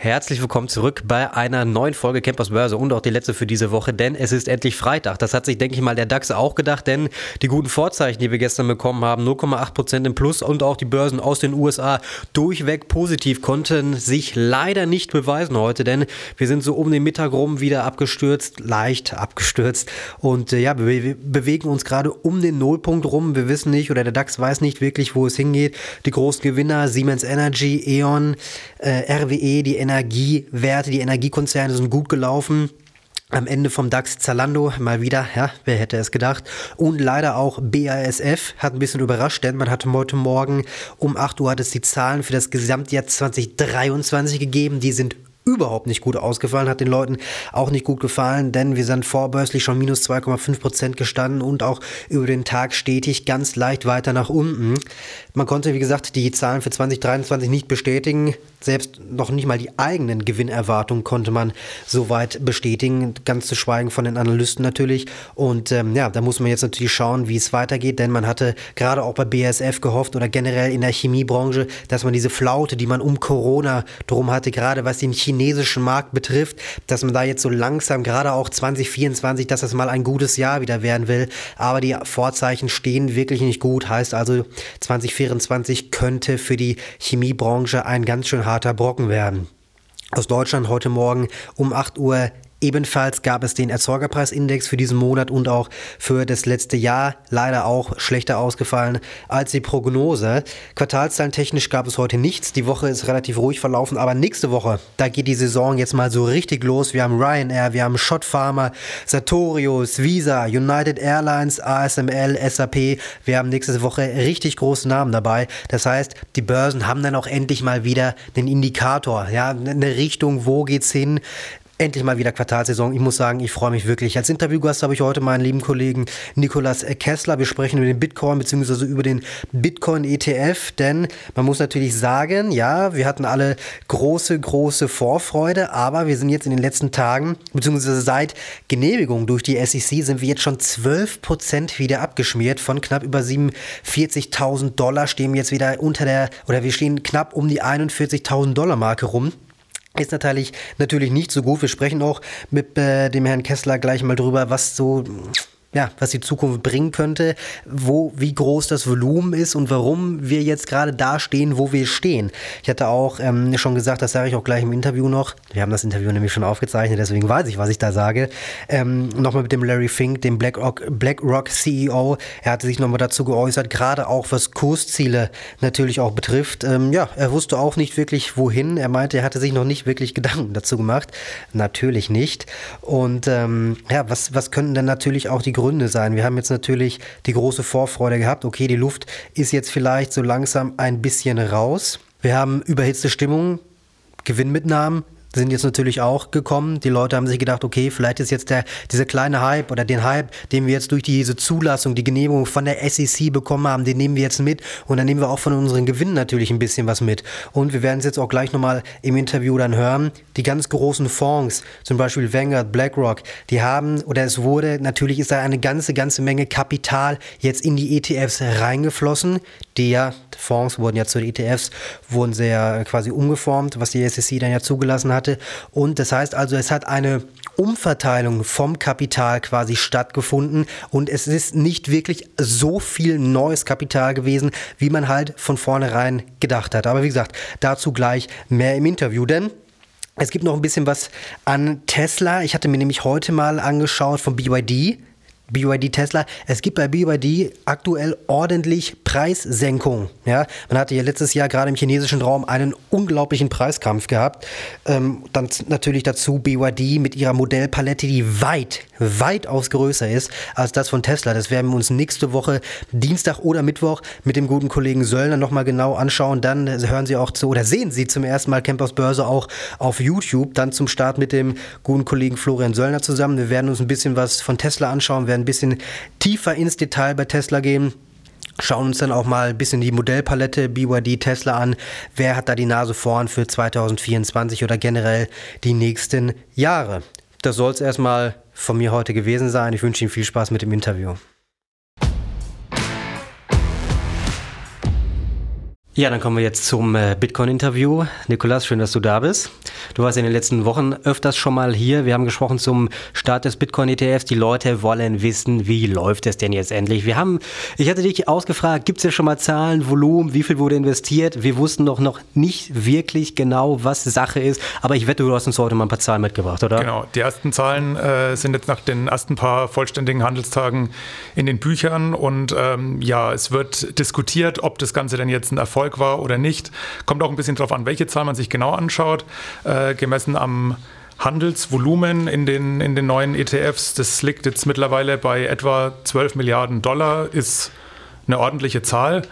Herzlich willkommen zurück bei einer neuen Folge Campers Börse und auch die letzte für diese Woche, denn es ist endlich Freitag. Das hat sich, denke ich mal, der DAX auch gedacht, denn die guten Vorzeichen, die wir gestern bekommen haben, 0,8% im Plus und auch die Börsen aus den USA durchweg positiv, konnten sich leider nicht beweisen heute, denn wir sind so um den Mittag rum wieder abgestürzt, leicht abgestürzt und äh, ja, wir bewegen uns gerade um den Nullpunkt rum. Wir wissen nicht oder der DAX weiß nicht wirklich, wo es hingeht. Die großen Gewinner, Siemens Energy, E.ON, äh, RWE, die Energiewerte, die Energiekonzerne sind gut gelaufen. Am Ende vom DAX Zalando mal wieder, ja, wer hätte es gedacht. Und leider auch BASF hat ein bisschen überrascht, denn man hatte heute Morgen um 8 Uhr hat es die Zahlen für das Gesamtjahr 2023 gegeben. Die sind überhaupt nicht gut ausgefallen, hat den Leuten auch nicht gut gefallen, denn wir sind vorbörslich schon minus 2,5 Prozent gestanden und auch über den Tag stetig ganz leicht weiter nach unten. Man konnte, wie gesagt, die Zahlen für 2023 nicht bestätigen. Selbst noch nicht mal die eigenen Gewinnerwartungen konnte man soweit bestätigen, ganz zu schweigen von den Analysten natürlich. Und ähm, ja, da muss man jetzt natürlich schauen, wie es weitergeht, denn man hatte gerade auch bei BASF gehofft oder generell in der Chemiebranche, dass man diese Flaute, die man um Corona drum hatte, gerade was den chinesischen Markt betrifft, dass man da jetzt so langsam, gerade auch 2024, dass das mal ein gutes Jahr wieder werden will. Aber die Vorzeichen stehen wirklich nicht gut. Heißt also, 2024 könnte für die Chemiebranche ein ganz schön harter Brocken werden. Aus Deutschland heute Morgen um 8 Uhr Ebenfalls gab es den Erzeugerpreisindex für diesen Monat und auch für das letzte Jahr leider auch schlechter ausgefallen als die Prognose. Quartalszahlen technisch gab es heute nichts. Die Woche ist relativ ruhig verlaufen, aber nächste Woche, da geht die Saison jetzt mal so richtig los. Wir haben Ryanair, wir haben Schott Pharma, Sartorius, Visa, United Airlines, ASML, SAP. Wir haben nächste Woche richtig große Namen dabei. Das heißt, die Börsen haben dann auch endlich mal wieder den Indikator, ja, eine Richtung, wo geht's hin? Endlich mal wieder Quartalsaison. Ich muss sagen, ich freue mich wirklich. Als Interviewgast habe ich heute meinen lieben Kollegen Nikolas Kessler. Wir sprechen über den Bitcoin bzw. über den Bitcoin ETF, denn man muss natürlich sagen, ja, wir hatten alle große, große Vorfreude, aber wir sind jetzt in den letzten Tagen bzw. seit Genehmigung durch die SEC sind wir jetzt schon 12 Prozent wieder abgeschmiert von knapp über 47.000 Dollar stehen wir jetzt wieder unter der oder wir stehen knapp um die 41.000 Dollar Marke rum. Ist natürlich, natürlich nicht so gut. Wir sprechen auch mit äh, dem Herrn Kessler gleich mal drüber, was so ja, was die Zukunft bringen könnte, wo, wie groß das Volumen ist und warum wir jetzt gerade da stehen, wo wir stehen. Ich hatte auch ähm, schon gesagt, das sage ich auch gleich im Interview noch. Wir haben das Interview nämlich schon aufgezeichnet, deswegen weiß ich, was ich da sage. Ähm, nochmal mit dem Larry Fink, dem BlackRock, BlackRock CEO. Er hatte sich nochmal dazu geäußert, gerade auch was Kursziele natürlich auch betrifft. Ähm, ja, er wusste auch nicht wirklich, wohin. Er meinte, er hatte sich noch nicht wirklich Gedanken dazu gemacht. Natürlich nicht. Und ähm, ja, was, was könnten denn natürlich auch die Gründe sein. Wir haben jetzt natürlich die große Vorfreude gehabt, okay, die Luft ist jetzt vielleicht so langsam ein bisschen raus. Wir haben überhitzte Stimmung, Gewinnmitnahmen, sind jetzt natürlich auch gekommen. Die Leute haben sich gedacht, okay, vielleicht ist jetzt der, dieser kleine Hype oder den Hype, den wir jetzt durch diese Zulassung, die Genehmigung von der SEC bekommen haben, den nehmen wir jetzt mit und dann nehmen wir auch von unseren Gewinnen natürlich ein bisschen was mit. Und wir werden es jetzt auch gleich nochmal im Interview dann hören. Die ganz großen Fonds, zum Beispiel Vanguard, BlackRock, die haben oder es wurde, natürlich ist da eine ganze, ganze Menge Kapital jetzt in die ETFs reingeflossen. Die ja, Fonds wurden ja zu den ETFs, wurden sehr quasi umgeformt, was die SEC dann ja zugelassen hat hatte. Und das heißt also, es hat eine Umverteilung vom Kapital quasi stattgefunden und es ist nicht wirklich so viel neues Kapital gewesen, wie man halt von vornherein gedacht hat. Aber wie gesagt, dazu gleich mehr im Interview, denn es gibt noch ein bisschen was an Tesla. Ich hatte mir nämlich heute mal angeschaut von BYD. BYD Tesla. Es gibt bei BYD aktuell ordentlich Preissenkung. Ja, man hatte ja letztes Jahr gerade im chinesischen Raum einen unglaublichen Preiskampf gehabt. Ähm, dann natürlich dazu BYD mit ihrer Modellpalette, die weit, weitaus größer ist als das von Tesla. Das werden wir uns nächste Woche Dienstag oder Mittwoch mit dem guten Kollegen Söllner nochmal genau anschauen. Dann hören Sie auch zu oder sehen Sie zum ersten Mal Campers Börse auch auf YouTube. Dann zum Start mit dem guten Kollegen Florian Söllner zusammen. Wir werden uns ein bisschen was von Tesla anschauen, werden ein bisschen tiefer ins Detail bei Tesla gehen. Schauen uns dann auch mal ein bisschen die Modellpalette BYD Tesla an. Wer hat da die Nase vorn für 2024 oder generell die nächsten Jahre? Das soll es erstmal von mir heute gewesen sein. Ich wünsche Ihnen viel Spaß mit dem Interview. Ja, dann kommen wir jetzt zum äh, Bitcoin-Interview. Nikolas, schön, dass du da bist. Du warst in den letzten Wochen öfters schon mal hier. Wir haben gesprochen zum Start des Bitcoin-ETFs. Die Leute wollen wissen, wie läuft es denn jetzt endlich? Wir haben, ich hatte dich ausgefragt, gibt es ja schon mal Zahlen, Volumen, wie viel wurde investiert? Wir wussten doch noch nicht wirklich genau, was Sache ist. Aber ich wette, du hast uns heute mal ein paar Zahlen mitgebracht, oder? Genau, die ersten Zahlen äh, sind jetzt nach den ersten paar vollständigen Handelstagen in den Büchern. Und ähm, ja, es wird diskutiert, ob das Ganze denn jetzt ein Erfolg war oder nicht. Kommt auch ein bisschen darauf an, welche Zahl man sich genau anschaut. Äh, gemessen am Handelsvolumen in den, in den neuen ETFs, das liegt jetzt mittlerweile bei etwa 12 Milliarden Dollar, ist eine ordentliche Zahl.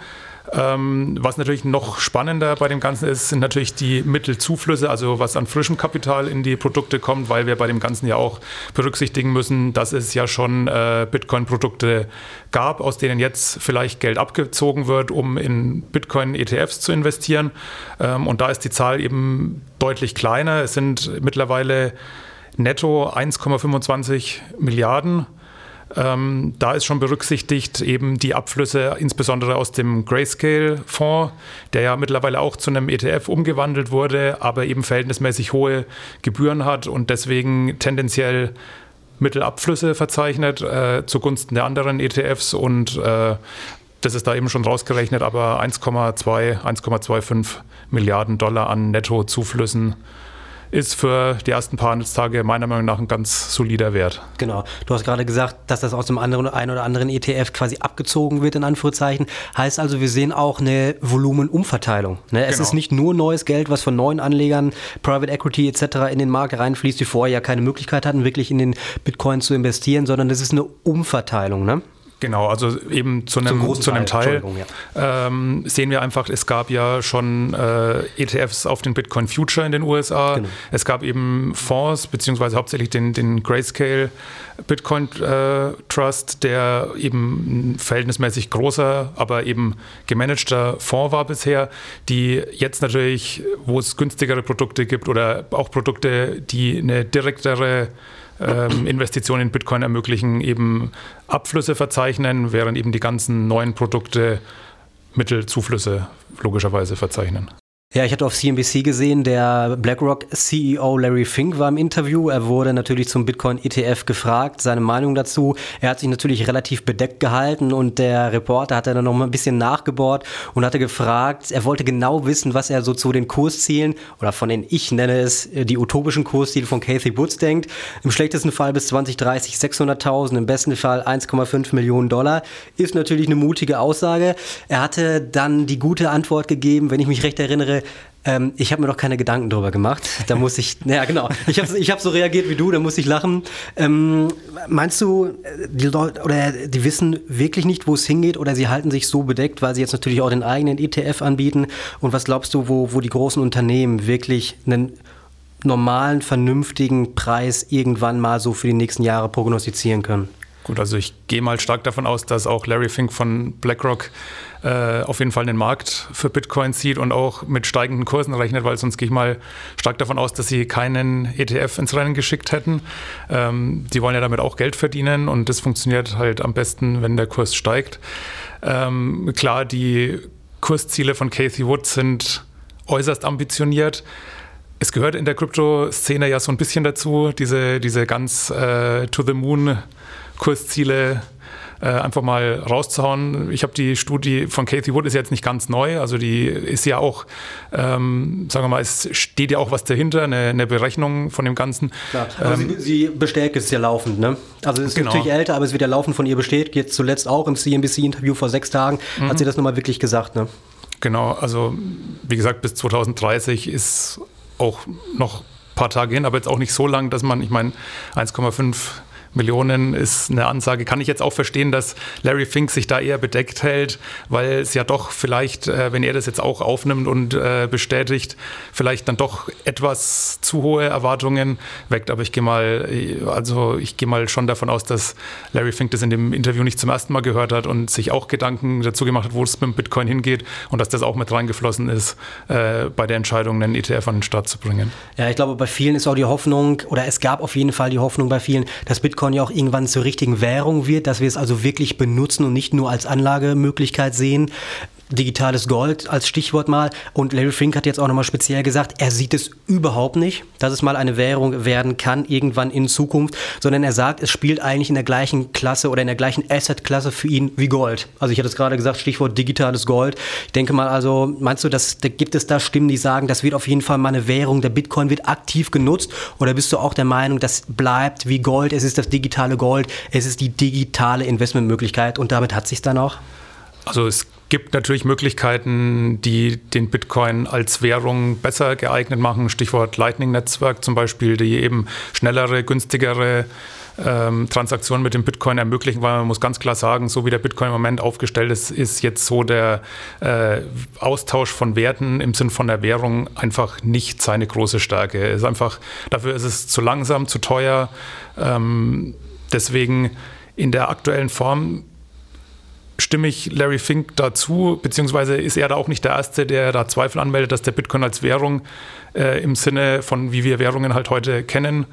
Ähm, was natürlich noch spannender bei dem Ganzen ist, sind natürlich die Mittelzuflüsse, also was an frischem Kapital in die Produkte kommt, weil wir bei dem Ganzen ja auch berücksichtigen müssen, dass es ja schon äh, Bitcoin-Produkte gab, aus denen jetzt vielleicht Geld abgezogen wird, um in Bitcoin-ETFs zu investieren. Ähm, und da ist die Zahl eben deutlich kleiner. Es sind mittlerweile netto 1,25 Milliarden ähm, da ist schon berücksichtigt eben die Abflüsse, insbesondere aus dem Grayscale-Fonds, der ja mittlerweile auch zu einem ETF umgewandelt wurde, aber eben verhältnismäßig hohe Gebühren hat und deswegen tendenziell Mittelabflüsse verzeichnet äh, zugunsten der anderen ETFs und äh, das ist da eben schon rausgerechnet, aber 1,2, 1,25 Milliarden Dollar an Nettozuflüssen ist für die ersten paar Handelstage meiner Meinung nach ein ganz solider Wert. Genau. Du hast gerade gesagt, dass das aus dem anderen, ein oder anderen ETF quasi abgezogen wird, in Anführungszeichen. Heißt also, wir sehen auch eine Volumenumverteilung. Ne? Es genau. ist nicht nur neues Geld, was von neuen Anlegern, Private Equity etc. in den Markt reinfließt, die vorher ja keine Möglichkeit hatten, wirklich in den Bitcoin zu investieren, sondern es ist eine Umverteilung. Ne? Genau, also eben zu einem, zu einem Teil, ja. ähm, sehen wir einfach, es gab ja schon äh, ETFs auf den Bitcoin Future in den USA. Genau. Es gab eben Fonds, beziehungsweise hauptsächlich den, den Grayscale Bitcoin äh, Trust, der eben ein verhältnismäßig großer, aber eben gemanagter Fonds war bisher, die jetzt natürlich, wo es günstigere Produkte gibt oder auch Produkte, die eine direktere ähm, Investitionen in Bitcoin ermöglichen, eben Abflüsse verzeichnen, während eben die ganzen neuen Produkte Mittelzuflüsse logischerweise verzeichnen. Ja, ich hatte auf CNBC gesehen, der BlackRock CEO Larry Fink war im Interview. Er wurde natürlich zum Bitcoin ETF gefragt, seine Meinung dazu. Er hat sich natürlich relativ bedeckt gehalten und der Reporter hat dann noch mal ein bisschen nachgebohrt und hatte gefragt, er wollte genau wissen, was er so zu den Kurszielen oder von den, ich nenne es, äh, die utopischen Kursziele von Kathy Woods denkt. Im schlechtesten Fall bis 2030 600.000, im besten Fall 1,5 Millionen Dollar. Ist natürlich eine mutige Aussage. Er hatte dann die gute Antwort gegeben, wenn ich mich recht erinnere, ähm, ich habe mir noch keine Gedanken darüber gemacht. Da muss ich, ja genau, ich habe ich hab so reagiert wie du, da muss ich lachen. Ähm, meinst du, die Leute oder die wissen wirklich nicht, wo es hingeht oder sie halten sich so bedeckt, weil sie jetzt natürlich auch den eigenen ETF anbieten? Und was glaubst du, wo, wo die großen Unternehmen wirklich einen normalen, vernünftigen Preis irgendwann mal so für die nächsten Jahre prognostizieren können? Gut, also ich gehe mal stark davon aus, dass auch Larry Fink von BlackRock äh, auf jeden Fall den Markt für Bitcoin sieht und auch mit steigenden Kursen rechnet, weil sonst gehe ich mal stark davon aus, dass sie keinen ETF ins Rennen geschickt hätten. Ähm, die wollen ja damit auch Geld verdienen und das funktioniert halt am besten, wenn der Kurs steigt. Ähm, klar, die Kursziele von Casey Wood sind äußerst ambitioniert. Es gehört in der Krypto-Szene ja so ein bisschen dazu, diese, diese ganz äh, to the moon Kursziele äh, einfach mal rauszuhauen. Ich habe die Studie von Kathy Wood ist jetzt nicht ganz neu, also die ist ja auch, ähm, sagen wir mal, es steht ja auch was dahinter, eine, eine Berechnung von dem Ganzen. Klar. Aber ähm, sie, sie, bestärkt es ja laufend, ne? Also es ist genau. natürlich älter, aber es wird ja laufend von ihr bestätigt. Jetzt zuletzt auch im CNBC-Interview vor sechs Tagen mhm. hat sie das nochmal wirklich gesagt, ne? Genau, also wie gesagt, bis 2030 ist auch noch ein paar Tage hin, aber jetzt auch nicht so lang, dass man, ich meine, 1,5 Millionen ist eine Ansage. Kann ich jetzt auch verstehen, dass Larry Fink sich da eher bedeckt hält, weil es ja doch vielleicht, äh, wenn er das jetzt auch aufnimmt und äh, bestätigt, vielleicht dann doch etwas zu hohe Erwartungen weckt. Aber ich gehe mal, also ich gehe mal schon davon aus, dass Larry Fink das in dem Interview nicht zum ersten Mal gehört hat und sich auch Gedanken dazu gemacht hat, wo es mit Bitcoin hingeht und dass das auch mit reingeflossen ist äh, bei der Entscheidung, einen ETF an den Start zu bringen. Ja, ich glaube, bei vielen ist auch die Hoffnung, oder es gab auf jeden Fall die Hoffnung bei vielen, dass Bitcoin ja auch irgendwann zur richtigen Währung wird, dass wir es also wirklich benutzen und nicht nur als Anlagemöglichkeit sehen digitales Gold als Stichwort mal. Und Larry Fink hat jetzt auch nochmal speziell gesagt, er sieht es überhaupt nicht, dass es mal eine Währung werden kann, irgendwann in Zukunft, sondern er sagt, es spielt eigentlich in der gleichen Klasse oder in der gleichen Asset-Klasse für ihn wie Gold. Also ich hatte es gerade gesagt, Stichwort digitales Gold. Ich denke mal, also meinst du, dass da gibt es da Stimmen, die sagen, das wird auf jeden Fall mal eine Währung, der Bitcoin wird aktiv genutzt? Oder bist du auch der Meinung, das bleibt wie Gold, es ist das digitale Gold, es ist die digitale Investmentmöglichkeit und damit hat sich dann auch? Also es gibt natürlich Möglichkeiten, die den Bitcoin als Währung besser geeignet machen. Stichwort Lightning-Netzwerk zum Beispiel, die eben schnellere, günstigere ähm, Transaktionen mit dem Bitcoin ermöglichen, weil man muss ganz klar sagen, so wie der Bitcoin im Moment aufgestellt ist, ist jetzt so der äh, Austausch von Werten im Sinn von der Währung einfach nicht seine große Stärke. ist einfach, dafür ist es zu langsam, zu teuer. Ähm, deswegen in der aktuellen Form stimme ich Larry Fink dazu, beziehungsweise ist er da auch nicht der Erste, der da Zweifel anmeldet, dass der Bitcoin als Währung äh, im Sinne von, wie wir Währungen halt heute kennen,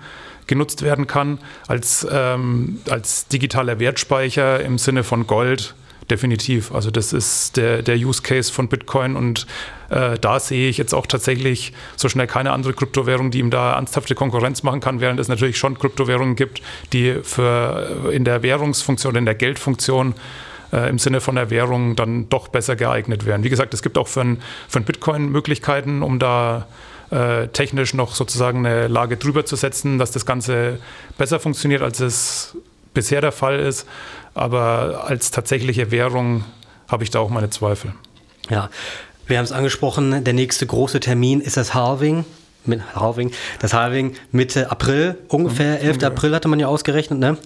genutzt werden kann, als, ähm, als digitaler Wertspeicher im Sinne von Gold. Definitiv. Also das ist der, der Use Case von Bitcoin und äh, da sehe ich jetzt auch tatsächlich so schnell keine andere Kryptowährung, die ihm da ernsthafte Konkurrenz machen kann, während es natürlich schon Kryptowährungen gibt, die für in der Währungsfunktion, in der Geldfunktion äh, im Sinne von der Währung dann doch besser geeignet wären. Wie gesagt, es gibt auch für ein, Bitcoin Möglichkeiten, um da äh, technisch noch sozusagen eine Lage drüber zu setzen, dass das Ganze besser funktioniert, als es bisher der Fall ist. Aber als tatsächliche Währung habe ich da auch meine Zweifel. Ja, wir haben es angesprochen, der nächste große Termin ist das Halving mit Halving, das Halving Mitte April, ungefähr 11. Mhm. April hatte man ja ausgerechnet. Ne?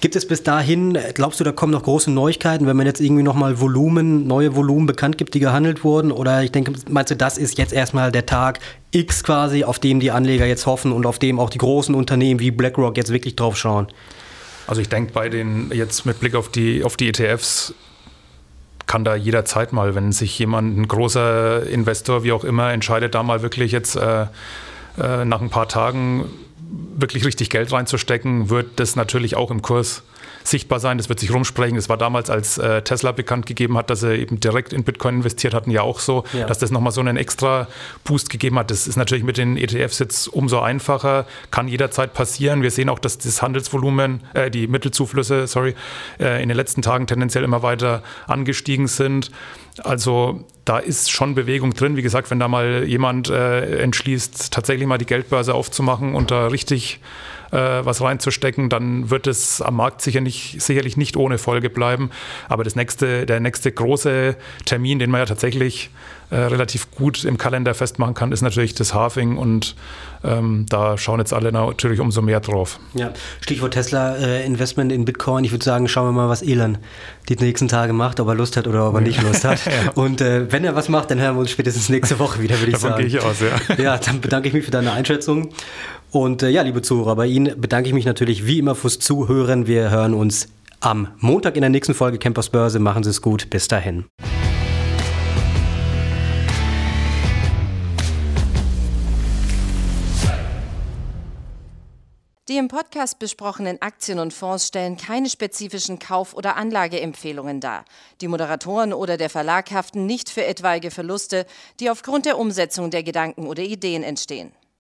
Gibt es bis dahin, glaubst du, da kommen noch große Neuigkeiten, wenn man jetzt irgendwie nochmal Volumen, neue Volumen bekannt gibt, die gehandelt wurden? Oder ich denke, meinst du, das ist jetzt erstmal der Tag X quasi, auf dem die Anleger jetzt hoffen und auf dem auch die großen Unternehmen wie BlackRock jetzt wirklich drauf schauen? Also ich denke bei den, jetzt mit Blick auf die, auf die ETFs, kann da jederzeit mal, wenn sich jemand, ein großer Investor, wie auch immer, entscheidet, da mal wirklich jetzt äh, äh, nach ein paar Tagen wirklich richtig Geld reinzustecken, wird das natürlich auch im Kurs sichtbar sein. Das wird sich rumsprechen. Es war damals, als äh, Tesla bekannt gegeben hat, dass er eben direkt in Bitcoin investiert hatten, ja auch so, ja. dass das nochmal so einen extra Boost gegeben hat. Das ist natürlich mit den ETFs jetzt umso einfacher, kann jederzeit passieren. Wir sehen auch, dass das Handelsvolumen, äh, die Mittelzuflüsse, sorry, äh, in den letzten Tagen tendenziell immer weiter angestiegen sind. Also da ist schon Bewegung drin. Wie gesagt, wenn da mal jemand äh, entschließt, tatsächlich mal die Geldbörse aufzumachen und da richtig äh, was reinzustecken, dann wird es am Markt sicher nicht, sicherlich nicht ohne Folge bleiben. Aber das nächste, der nächste große Termin, den man ja tatsächlich äh, relativ gut im Kalender festmachen kann, ist natürlich das Halving und ähm, da schauen jetzt alle natürlich umso mehr drauf. Ja, Stichwort Tesla äh, Investment in Bitcoin. Ich würde sagen, schauen wir mal, was Elon die nächsten Tage macht, ob er Lust hat oder ob er nicht Lust hat. ja. Und äh, wenn er was macht, dann hören wir uns spätestens nächste Woche wieder, würde ich Davon sagen. Gehe ich aus, ja. Ja, dann bedanke ich mich für deine Einschätzung. Und äh, ja, liebe Zuhörer, bei Ihnen bedanke ich mich natürlich wie immer fürs Zuhören. Wir hören uns am Montag in der nächsten Folge Campers Börse. Machen Sie es gut. Bis dahin. Die im Podcast besprochenen Aktien und Fonds stellen keine spezifischen Kauf- oder Anlageempfehlungen dar. Die Moderatoren oder der Verlag haften nicht für etwaige Verluste, die aufgrund der Umsetzung der Gedanken oder Ideen entstehen.